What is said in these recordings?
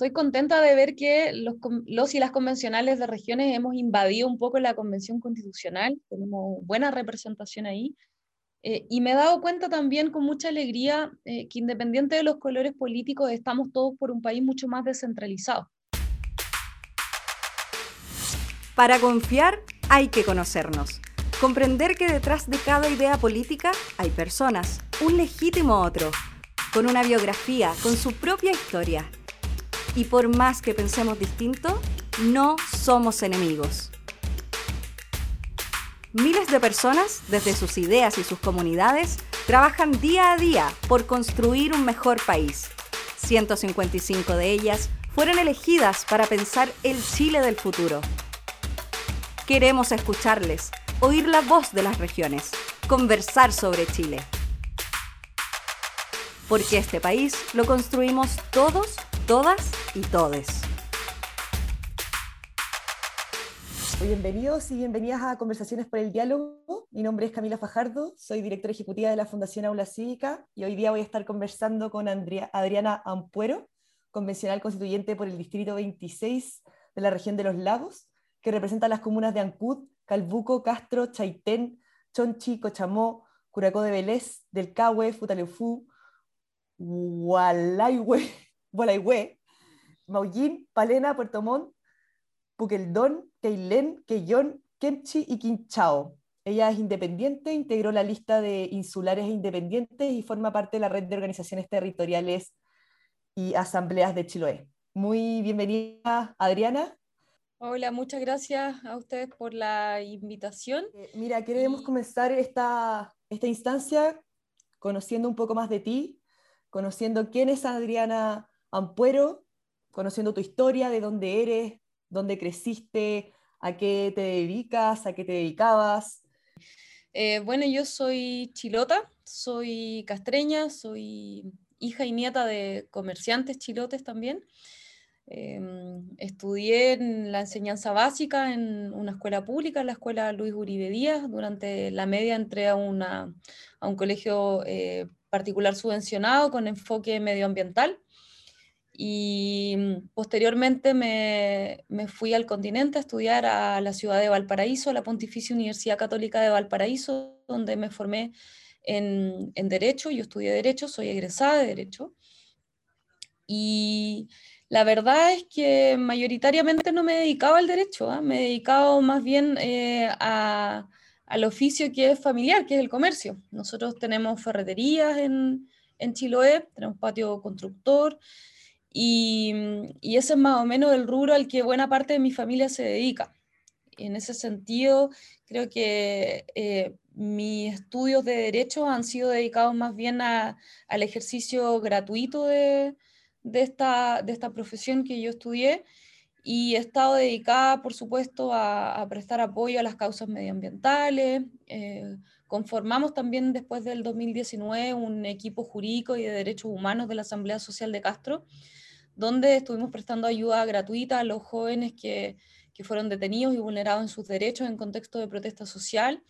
estoy contenta de ver que los, los, y las convencionales de regiones hemos invadido un poco la convención constitucional, tenemos buena representación ahí, eh, y me he dado cuenta también con mucha alegría eh, que independiente de los colores políticos, estamos todos por un país mucho más descentralizado. Para confiar hay que conocernos. Comprender que detrás de cada idea política hay personas, un legítimo otro, con una biografía, con su propia historia. Y por más que pensemos distinto, no somos enemigos. Miles de personas, desde sus ideas y sus comunidades, trabajan día a día por construir un mejor país. 155 de ellas fueron elegidas para pensar el Chile del futuro. Queremos escucharles, oír la voz de las regiones, conversar sobre Chile. Porque este país lo construimos todos, todas y todes. Bienvenidos y bienvenidas a Conversaciones por el Diálogo. Mi nombre es Camila Fajardo, soy directora ejecutiva de la Fundación Aula Cívica y hoy día voy a estar conversando con Adriana Ampuero, convencional constituyente por el Distrito 26 de la región de los Lagos, que representa las comunas de Ancud, Calbuco, Castro, Chaitén, Chonchi, Cochamó, Curacó de Vélez, Del Cahue, Futaleufú, Gualaihue, Maullín, Palena, Puerto Montt, Puqueldón, Queilén, Queyón, Kemchi y Quinchao. Ella es independiente, integró la lista de insulares e independientes y forma parte de la red de organizaciones territoriales y asambleas de Chiloé. Muy bienvenida, Adriana. Hola, muchas gracias a ustedes por la invitación. Eh, mira, queremos comenzar esta, esta instancia conociendo un poco más de ti, conociendo quién es Adriana Ampuero, conociendo tu historia, de dónde eres, dónde creciste, a qué te dedicas, a qué te dedicabas. Eh, bueno, yo soy chilota, soy castreña, soy hija y nieta de comerciantes chilotes también. Em, estudié en la enseñanza básica en una escuela pública, la escuela Luis Uribe Díaz. Durante la media entré a, una, a un colegio eh, particular subvencionado con enfoque medioambiental. Y mm, posteriormente me, me, fui al continente a estudiar a la ciudad de Valparaíso, a la Pontificia Universidad Católica de Valparaíso, donde me formé en, en Derecho. Yo estudié Derecho, soy egresada de Derecho. Y la verdad es que mayoritariamente no me he dedicado al derecho, ¿ah? me he dedicado más bien eh, al oficio que es familiar, que es el comercio. Nosotros tenemos ferreterías en, en Chiloé, tenemos patio constructor, y, ese es más o menos el rubro al que buena parte de mi familia se dedica. En ese sentido, creo que eh, mis estudios de derecho han sido dedicados más bien al ejercicio gratuito de, de esta, de esta profesión que yo estudié y he estado dedicada, por supuesto, a, prestar apoyo a las causas medioambientales. Eh, conformamos también después del 2019 un equipo jurídico y de derechos humanos de la Asamblea Social de Castro, donde estuvimos prestando ayuda gratuita a los jóvenes que, que fueron detenidos y vulnerados en sus derechos en contexto de protesta social.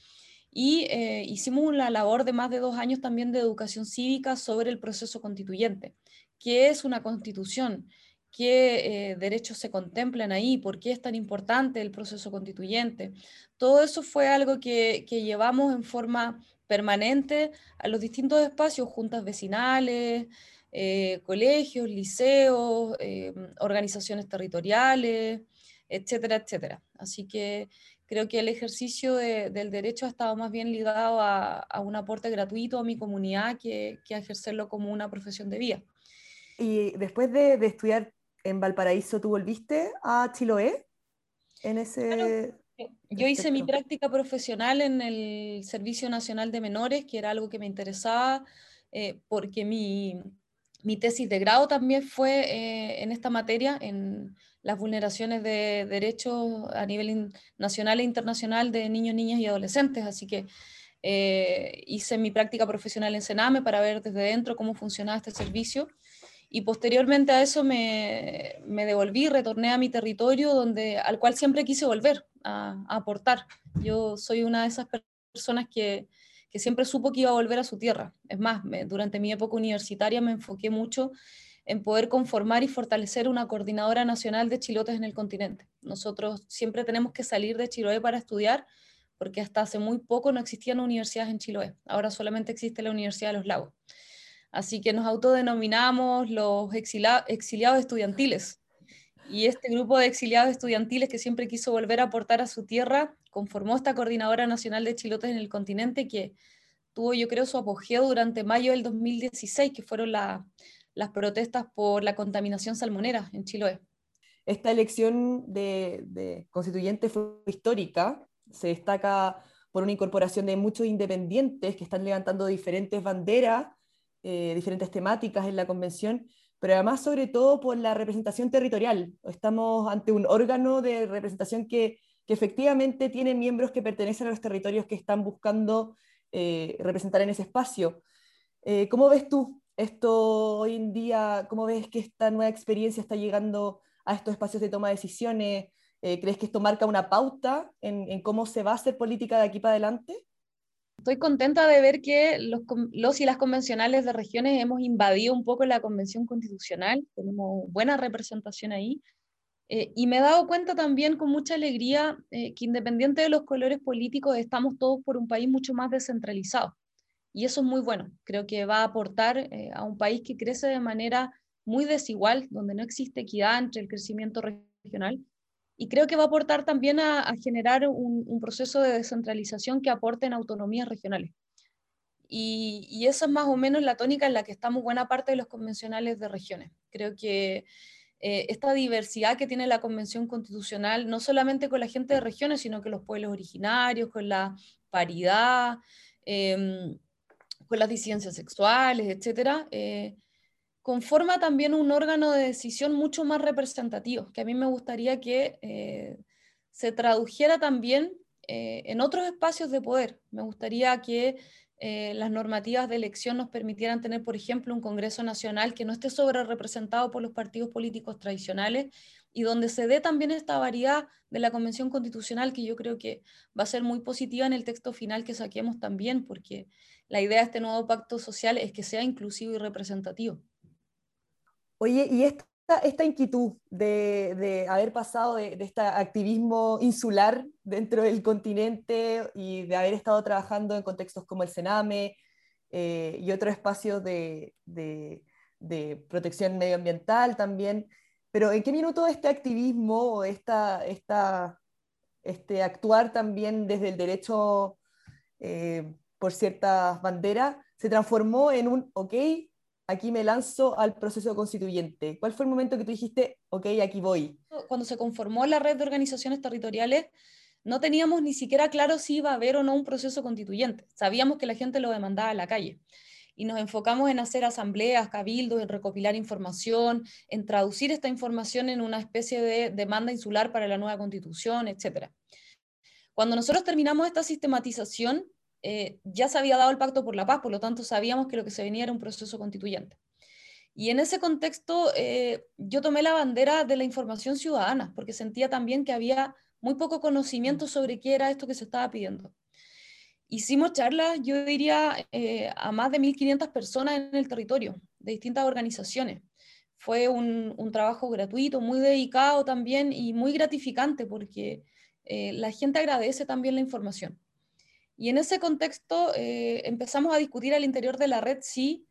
Y eh, hicimos una labor de más de dos años también de educación cívica sobre el proceso constituyente qué es una constitución, qué eh, derechos se contemplan ahí, por qué es tan importante el proceso constituyente. Todo eso fue algo que, llevamos en forma permanente a los distintos espacios, juntas vecinales, eh, colegios, liceos, eh, organizaciones territoriales, etcétera, etcétera. Así que creo que el ejercicio del derecho ha estado más bien ligado a, un aporte gratuito a mi comunidad que, que a ejercerlo como una profesión de vida. Y después de, estudiar en Valparaíso, ¿tú volviste a Chiloé? En ese... Yo hice mi práctica profesional en el Servicio Nacional de Menores, que era algo que me interesaba, eh, porque mi, mi, tesis de grado también fue eh, en esta materia, en las vulneraciones de derechos a nivel nacional e internacional de niños, niñas y adolescentes. Así que eh, hice mi práctica profesional en Sename para ver desde dentro cómo funcionaba este servicio y posteriormente a eso me, me, devolví, retorné a mi territorio donde, al cual siempre quise volver a, aportar. Yo soy una de esas personas que, que, siempre supo que iba a volver a su tierra. Es más, durante mi época universitaria me enfoqué mucho en poder conformar y fortalecer una coordinadora nacional de chilotes en el continente. Nosotros siempre tenemos que salir de Chiloé para estudiar, porque hasta hace muy poco no existían universidades en Chiloé, ahora solamente existe la Universidad de los Lagos. Así que nos autodenominamos los exiliados estudiantiles. Y este grupo de exiliados estudiantiles que siempre quiso volver a aportar a su tierra, conformó esta Coordinadora Nacional de Chilotes en el continente que tuvo, yo creo, su apogeo durante mayo del 2016, que fueron las protestas por la contaminación salmonera en Chiloé. Esta elección de, de constituyente fue histórica, se destaca por una incorporación de muchos independientes que están levantando diferentes banderas eh, diferentes temáticas en la convención, pero además sobre todo por la representación territorial. Estamos ante un órgano de representación que, que efectivamente tiene miembros que pertenecen a los territorios que están buscando eh, representar en ese espacio. Eh, ¿Cómo ves tú esto hoy en día? ¿Cómo ves que esta nueva experiencia está llegando a estos espacios de toma de decisiones? ¿Crees que esto marca una pauta en, en cómo se va a hacer política de aquí para adelante? Estoy contenta de ver que los, y las convencionales de regiones hemos invadido un poco la convención constitucional, tenemos buena representación ahí, eh, y me he dado cuenta también con mucha alegría eh, que independiente de los colores políticos, estamos todos por un país mucho más descentralizado. Y eso es muy bueno. Creo que va a aportar eh, a un país que crece de manera muy desigual, donde no existe equidad entre el crecimiento regional y creo que va a aportar también a, generar un, proceso de descentralización que aporte en autonomías regionales. Y, esa es más o menos la tónica en la que estamos buena parte de los convencionales de regiones. Creo que eh, esta diversidad que tiene la Convención Constitucional, no solamente con la gente de regiones, sino con los pueblos originarios, con la paridad, em, con las disidencias sexuales, etcétera, eh, conforma también un órgano de decisión mucho más representativo, que a mí me gustaría que eh, se tradujera también eh, en otros espacios de poder. Me gustaría que eh, las normativas de elección nos permitieran tener, por ejemplo, un Congreso Nacional que no esté sobre representado por los partidos políticos tradicionales y donde se dé también esta variedad de la Convención Constitucional que yo creo que va a ser muy positiva en el texto final que saquemos también, porque la idea de este nuevo pacto social es que sea inclusivo y representativo. Oye, y esta, inquietud de, haber pasado de, este activismo insular dentro del continente y de haber estado trabajando en contextos como el Sename eh, y otros espacios de, protección medioambiental también, pero ¿en qué minuto este activismo o esta, este actuar también desde el derecho eh, por ciertas banderas se transformó en un, ok, aquí me lanzo al proceso constituyente. ¿Cuál fue el momento que tú dijiste, ok, aquí voy? Cuando se conformó la red de organizaciones territoriales, no teníamos ni siquiera claro si iba a haber o no un proceso constituyente. Sabíamos que la gente lo demandaba en la calle. Y nos enfocamos en hacer asambleas, cabildos, en recopilar información, en traducir esta información en una especie de demanda insular para la nueva constitución, etc. Cuando nosotros terminamos esta sistematización, eh, ya se había dado el pacto por la paz, por lo tanto sabíamos que lo que se venía era un proceso constituyente. Y en ese contexto eh, yo tomé la bandera de la información ciudadana, porque sentía también que había muy poco conocimiento sobre qué era esto que se estaba pidiendo. Hicimos charlas, yo diría, eh, a más de 1.500 personas en el territorio, de distintas organizaciones. Fue un, un trabajo gratuito, muy dedicado también y muy gratificante, porque la gente agradece también la información. Y en ese contexto eh, empezamos a discutir al interior de la red si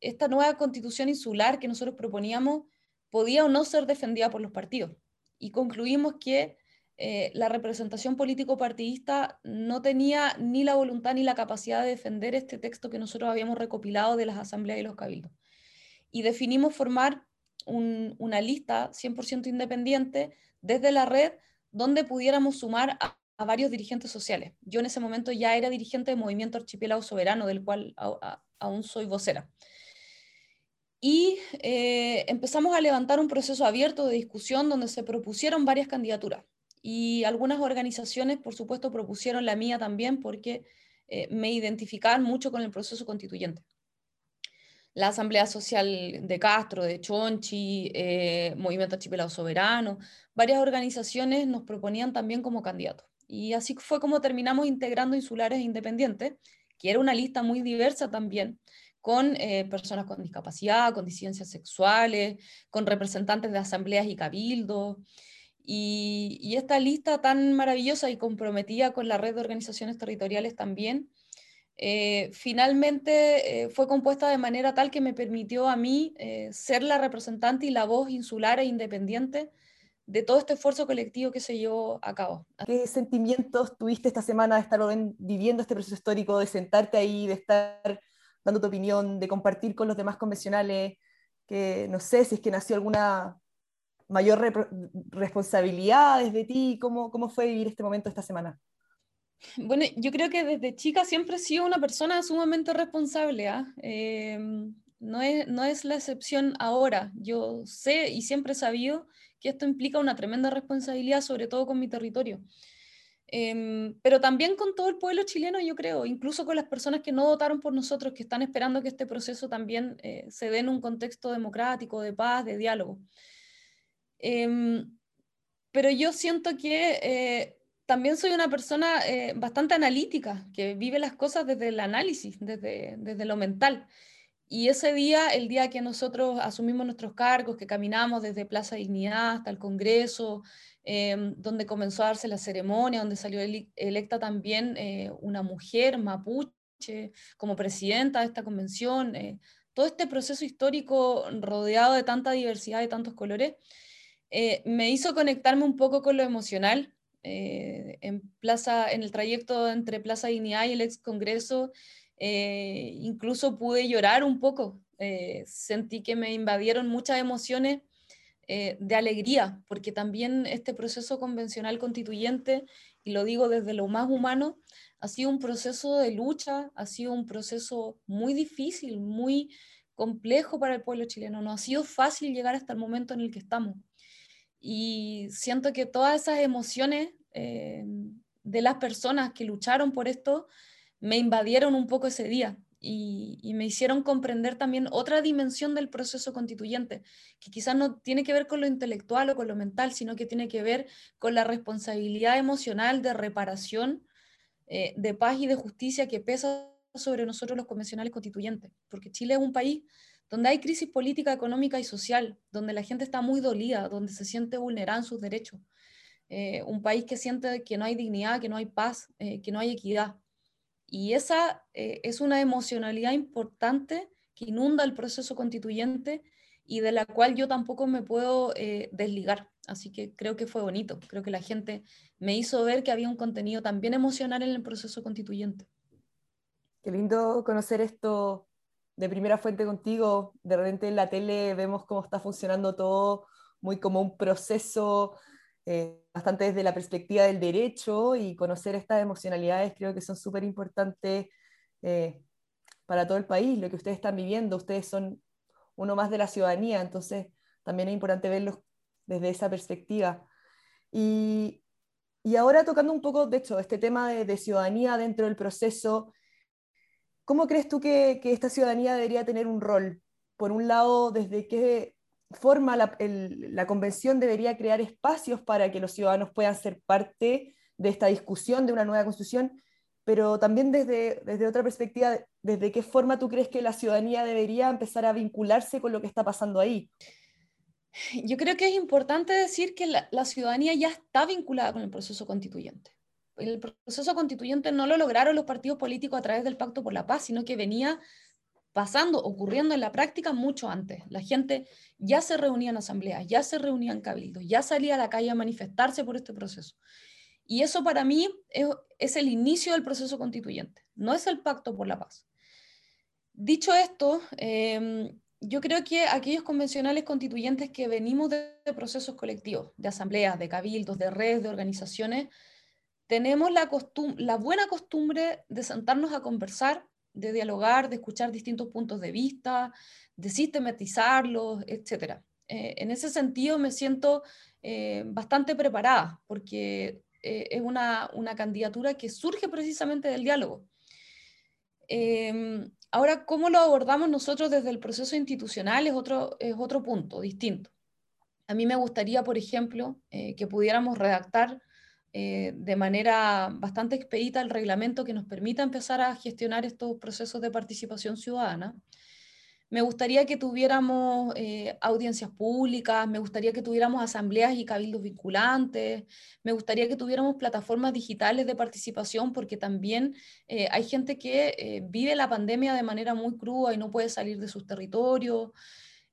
esta nueva constitución insular que nosotros proponíamos podía o no ser defendida por los partidos. Y concluimos que eh, la representación político-partidista no tenía ni la voluntad ni la capacidad de defender este texto que nosotros habíamos recopilado de las asambleas y los cabildos. Y definimos formar una lista 100% independiente desde la red donde pudiéramos sumar a a varios dirigentes sociales. Yo en ese momento ya era dirigente del Movimiento Archipiélago Soberano, del cual aún soy vocera. Y eh, empezamos a levantar un proceso abierto de discusión donde se propusieron varias candidaturas. Y algunas organizaciones, por supuesto, propusieron la mía también porque eh, me identificaban mucho con el proceso constituyente. La Asamblea Social de Castro, de Chonchi, eh, Movimiento Archipiélago Soberano, varias organizaciones nos proponían también como candidatos. Y así fue como terminamos integrando insulares independientes, que era una lista muy diversa también, con eh, personas con discapacidad, con disidencias sexuales, con representantes de asambleas y cabildos. Y, esta lista tan maravillosa y comprometida con la red de organizaciones territoriales también, eh, finalmente eh, fue compuesta de manera tal que me permitió a mí ser la representante y la voz insular e independiente de todo este esfuerzo colectivo que se llevó a cabo. ¿Qué sentimientos tuviste esta semana de estar viviendo este proceso histórico, de sentarte ahí, de estar dando tu opinión, de compartir con los demás convencionales, que no sé si es que nació alguna mayor responsabilidad desde ti, ¿Cómo, ¿cómo fue vivir este momento esta semana? Bueno, yo creo que desde chica siempre he sido una persona sumamente responsable. ¿ah? Em, no, es, no es la excepción ahora. Yo sé y siempre he sabido que esto implica una tremenda responsabilidad, sobre todo con mi territorio. Em, pero también con todo el pueblo chileno, yo creo, incluso con las personas que no votaron por nosotros, que están esperando que este proceso también eh, se dé en un contexto democrático, de paz, de diálogo. Em, pero yo siento que eh, también soy una persona eh, bastante analítica, que vive las cosas desde el análisis, desde, desde lo mental. Y ese día, el día que nosotros asumimos nuestros cargos, que caminamos desde Plaza Dignidad hasta el Congreso, Em, donde comenzó a darse la ceremonia, donde salió electa también eh, una mujer mapuche como presidenta de esta convención. Eh, todo este proceso histórico rodeado de tanta diversidad, de tantos colores, eh, me hizo conectarme un poco con lo emocional. en, plaza, en el trayecto entre Plaza Dignidad y el ex Congreso, incluso pude llorar un poco. sentí que me invadieron muchas emociones eh, de alegría, porque también este proceso convencional constituyente, y lo digo desde lo más humano, ha sido un proceso de lucha, ha sido un proceso muy difícil, muy complejo para el pueblo chileno. No ha sido fácil llegar hasta el momento en el que estamos. Y siento que todas esas emociones eh, de las personas que lucharon por esto me invadieron un poco ese día y, me hicieron comprender también otra dimensión del proceso constituyente, que quizás no tiene que ver con lo intelectual o con lo mental, sino que tiene que ver con la responsabilidad emocional de reparación, eh, de paz y de justicia que pesa sobre nosotros los convencionales constituyentes, porque Chile es un país donde hay crisis política, económica y social, donde la gente está muy dolida, donde se siente vulnerada en sus derechos, eh, un país que siente que no hay dignidad, que no hay paz, eh, que no hay equidad. Y esa eh, es una emocionalidad importante que inunda el proceso constituyente y de la cual yo tampoco me puedo eh, desligar. Así que creo que fue bonito. Creo que la gente me hizo ver que había un contenido también emocional en el proceso constituyente. Qué lindo conocer esto de primera fuente contigo. De repente en la tele vemos cómo está funcionando todo muy como un proceso eh, bastante desde la perspectiva del derecho y conocer estas emocionalidades creo que son súper importantes eh, para todo el país, lo que ustedes están viviendo, ustedes son uno más de la ciudadanía, entonces también es importante verlos desde esa perspectiva. Y, y ahora tocando un poco, de hecho, este tema de, de, ciudadanía dentro del proceso, ¿cómo crees tú que, que esta ciudadanía debería tener un rol? Por un lado, desde qué forma la, convención debería crear espacios para que los ciudadanos puedan ser parte de esta discusión de una nueva constitución, pero también desde, desde otra perspectiva, desde qué forma tú crees que la ciudadanía debería empezar a vincularse con lo que está pasando ahí. Yo creo que es importante decir que la, la ciudadanía ya está vinculada con el proceso constituyente. El proceso constituyente no lo lograron los partidos políticos a través del Pacto por la Paz, sino que venía pasando, ocurriendo en la práctica mucho antes. La gente ya se reunía en asambleas, ya se reunía en cabildos, ya salía a la calle a manifestarse por este proceso. Y eso para mí es, el inicio del proceso constituyente, no es el pacto por la paz. Dicho esto, em, yo creo que aquellos convencionales constituyentes que venimos de, procesos colectivos, de asambleas, de cabildos, de redes, de organizaciones, tenemos la, la buena costumbre de sentarnos a conversar de dialogar, de escuchar distintos puntos de vista, de sistematizarlos, etc. Eh, en ese sentido me siento eh, bastante preparada porque eh, es una, candidatura que surge precisamente del diálogo. Em, ahora, ¿cómo lo abordamos nosotros desde el proceso institucional? Es otro, es otro punto distinto. A mí me gustaría, por ejemplo, que pudiéramos redactar eh, de manera bastante expedita el reglamento que nos permita empezar a gestionar estos procesos de participación ciudadana. Me gustaría que tuviéramos eh, audiencias públicas, me gustaría que tuviéramos asambleas y cabildos vinculantes, me gustaría que tuviéramos plataformas digitales de participación, porque también eh, hay gente que vive la pandemia de manera muy cruda y no puede salir de sus territorios.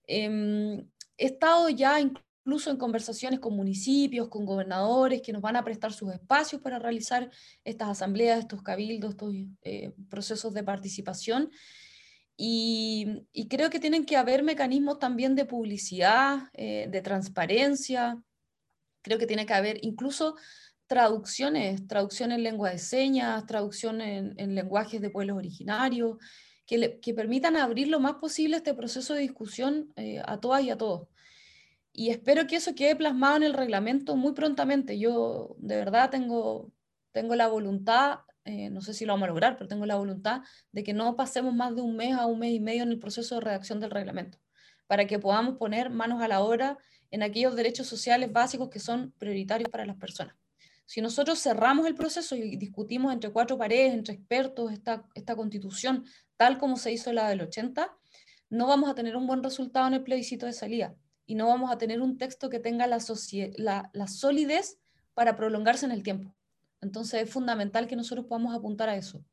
Em, he estado ya incluso en conversaciones con municipios, con gobernadores que nos van a prestar sus espacios para realizar estas asambleas, estos cabildos, estos eh, procesos de participación. Y, creo que tienen que haber mecanismos también de publicidad, eh, de transparencia. Creo que tiene que haber incluso traducciones, traducción en lengua de señas, traducción en, lenguajes de pueblos originarios, que, que, permitan abrir lo más posible este proceso de discusión eh, a todas y a todos y espero que eso quede plasmado en el reglamento muy prontamente. Yo de verdad tengo, tengo la voluntad, eh, no sé si lo vamos a lograr, pero tengo la voluntad de que no pasemos más de un mes a un mes y medio en el proceso de redacción del reglamento, para que podamos poner manos a la obra en aquellos derechos sociales básicos que son prioritarios para las personas. Si nosotros cerramos el proceso y discutimos entre cuatro paredes, entre expertos, esta, esta constitución, tal como se hizo la del 80, no vamos a tener un buen resultado en el plebiscito de salida y no vamos a tener un texto que tenga la, la, solidez para prolongarse en el tiempo. Entonces es fundamental que nosotros podamos apuntar a eso.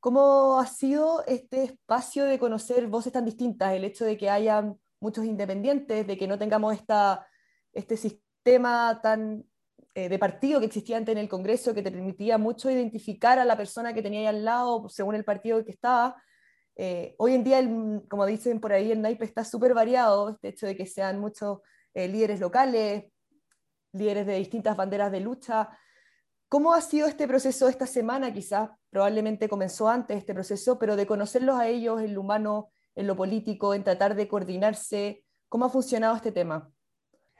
¿Cómo ha sido este espacio de conocer voces tan distintas? El hecho de que haya muchos independientes, de que no tengamos esta, este sistema tan eh, de partido que existía antes en el Congreso, que te permitía mucho identificar a la persona que tenía ahí al lado según el partido que estaba, eh, hoy en día, como dicen por ahí, el naipe está súper variado, este hecho de que sean muchos eh, líderes locales, líderes de distintas banderas de lucha. ¿Cómo ha sido este proceso esta semana? Quizás probablemente comenzó antes este proceso, pero de conocerlos a ellos en lo humano, en lo político, en tratar de coordinarse. ¿Cómo ha funcionado este tema?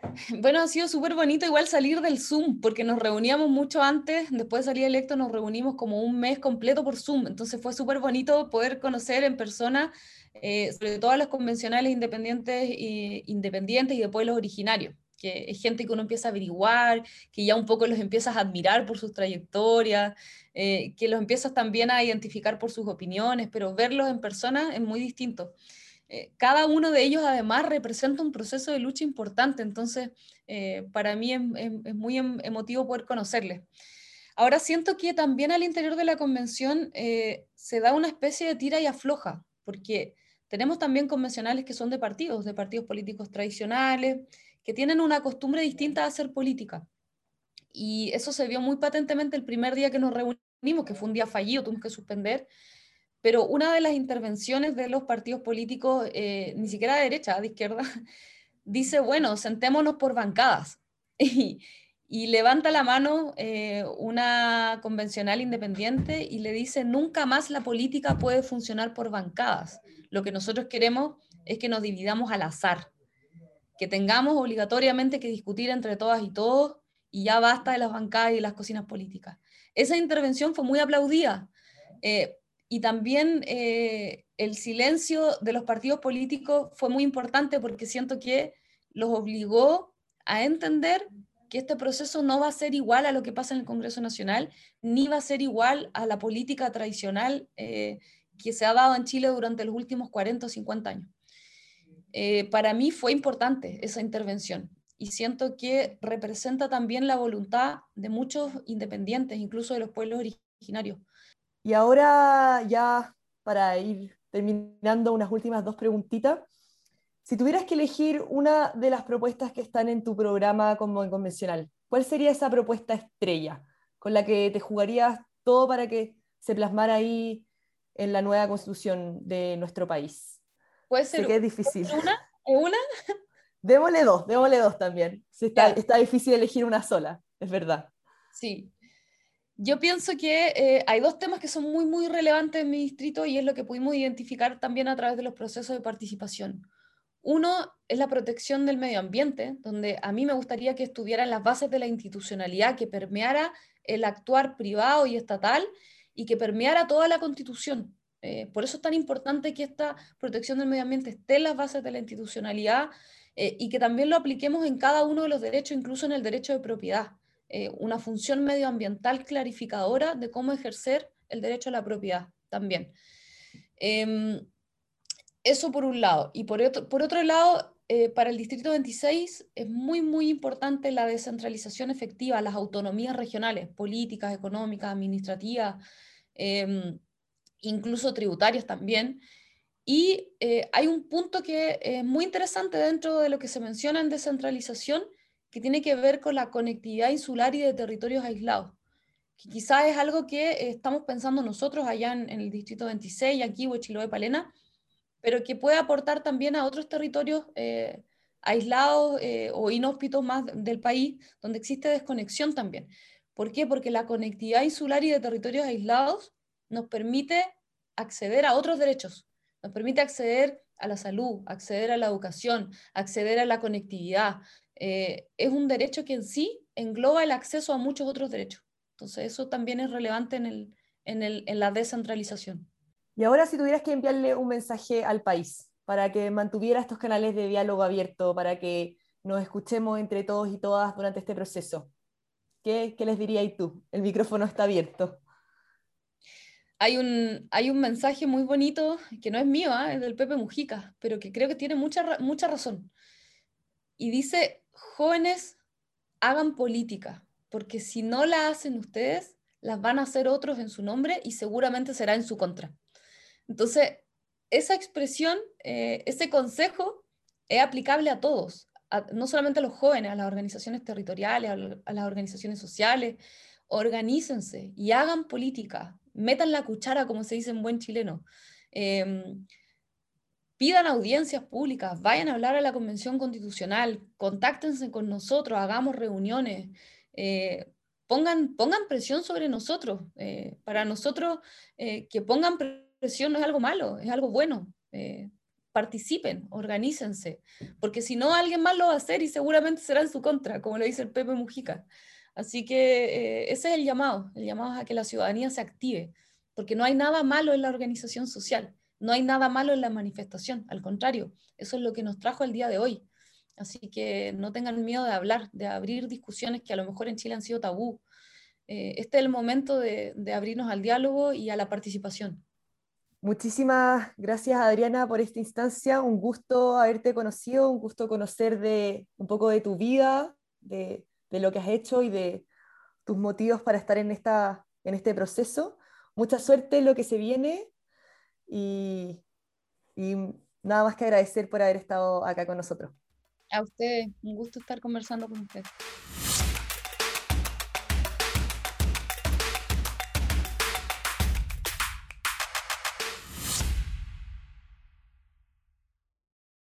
Bueno, ha sido súper bonito igual salir del Zoom, porque nos reuníamos mucho antes, después de salir electo nos reunimos como un mes completo por Zoom, entonces fue súper bonito poder conocer en persona, eh, sobre todo a los convencionales independientes, y, independientes y de pueblos originarios, que es gente que uno empieza a averiguar, que ya un poco los empiezas a admirar por sus trayectorias, eh, que los empiezas también a identificar por sus opiniones, pero verlos en persona es muy distinto. Eh, cada uno de ellos además representa un proceso de lucha importante, entonces eh, para mí es, muy em, emotivo poder conocerles. Ahora siento que también al interior de la convención eh, se da una especie de tira y afloja, porque tenemos también convencionales que son de partidos, de partidos políticos tradicionales, que tienen una costumbre distinta de hacer política. Y eso se vio muy patentemente el primer día que nos reunimos, que fue un día fallido, tuvimos que suspender, pero una de las intervenciones de los partidos políticos, eh, ni siquiera de derecha, de izquierda, dice, bueno, sentémonos por bancadas. Y, levanta la mano eh, una convencional independiente y le dice, nunca más la política puede funcionar por bancadas. Lo que nosotros queremos es que nos dividamos al azar, que tengamos obligatoriamente que discutir entre todas y todos y ya basta de las bancadas y las cocinas políticas. Esa intervención fue muy aplaudida. Eh, y también eh, el silencio de los partidos políticos fue muy importante porque siento que los obligó a entender que este proceso no va a ser igual a lo que pasa en el Congreso Nacional, ni va a ser igual a la política tradicional eh, que se ha dado en Chile durante los últimos 40 o 50 años. Eh, para mí fue importante esa intervención y siento que representa también la voluntad de muchos independientes, incluso de los pueblos originarios, y ahora ya para ir terminando unas últimas dos preguntitas, si tuvieras que elegir una de las propuestas que están en tu programa como convencional, ¿cuál sería esa propuesta estrella con la que te jugarías todo para que se plasmara ahí en la nueva constitución de nuestro país? Puede ser. que es difícil. ¿Una? ¿Una? Démosle dos, démosle dos también. Está, está difícil elegir una sola, es verdad. Sí, yo pienso que eh, hay dos temas que son muy, muy relevantes en mi distrito y es lo que pudimos identificar también a través de los procesos de participación. Uno es la protección del medio ambiente, donde a mí me gustaría que estuvieran las bases de la institucionalidad, que permeara el actuar privado y estatal y que permeara toda la constitución. Eh, por eso es tan importante que esta protección del medio ambiente esté en las bases de la institucionalidad eh, y que también lo apliquemos en cada uno de los derechos, incluso en el derecho de propiedad. Eh, una función medioambiental clarificadora de cómo ejercer el derecho a la propiedad también. Em, eso por un lado. Y por otro, por otro lado, eh, para el Distrito 26 es muy, muy importante la descentralización efectiva, las autonomías regionales, políticas, económicas, administrativas, em, incluso tributarias también. Y eh, hay un punto que es muy interesante dentro de lo que se menciona en descentralización, que tiene que ver con la conectividad insular y de territorios aislados, que quizás es algo que estamos pensando nosotros allá en, el Distrito 26, aquí, Huechiloé, Palena, pero que puede aportar también a otros territorios eh, aislados eh, o inhóspitos más del país, donde existe desconexión también. ¿Por qué? Porque la conectividad insular y de territorios aislados nos permite acceder a otros derechos, nos permite acceder a la salud, acceder a la educación, acceder a la conectividad. Eh, es un derecho que en sí engloba el acceso a muchos otros derechos. Entonces eso también es relevante en, el, en, el, en la descentralización. Y ahora si tuvieras que enviarle un mensaje al país para que mantuviera estos canales de diálogo abierto, para que nos escuchemos entre todos y todas durante este proceso, ¿qué, qué les dirías tú? El micrófono está abierto. Hay un, hay un mensaje muy bonito, que no es mío, ¿eh? es del Pepe Mujica, pero que creo que tiene mucha, mucha razón. Y dice, jóvenes, hagan política, porque si no la hacen ustedes, las van a hacer otros en su nombre y seguramente será en su contra. Entonces, esa expresión, eh, ese consejo es aplicable a todos, no solamente a los jóvenes, a las organizaciones territoriales, a, las organizaciones sociales. Organícense y hagan política, metan la cuchara, como se dice en buen chileno. Em, pidan audiencias públicas, vayan a hablar a la Convención Constitucional, contáctense con nosotros, hagamos reuniones, eh, pongan, pongan presión sobre nosotros. Eh, para nosotros, que pongan presión no es algo malo, es algo bueno. Eh, participen, organícense, porque si no, alguien más lo va a hacer y seguramente será en su contra, como lo dice el Pepe Mujica. Así que eh, ese es el llamado, el llamado a que la ciudadanía se active, porque no hay nada malo en la organización social, no hay nada malo en la manifestación, al contrario, eso es lo que nos trajo el día de hoy. Así que no tengan miedo de hablar, de abrir discusiones que a lo mejor en Chile han sido tabú. Eh, este es el momento de abrirnos al diálogo y a la participación. Muchísimas gracias Adriana por esta instancia, un gusto haberte conocido, un gusto conocer de, un poco de tu vida, de, lo que has hecho y de tus motivos para estar en, esta, en este proceso. Mucha suerte en lo que se viene y, nada más que agradecer por haber estado acá con nosotros. A usted, un gusto estar conversando con usted.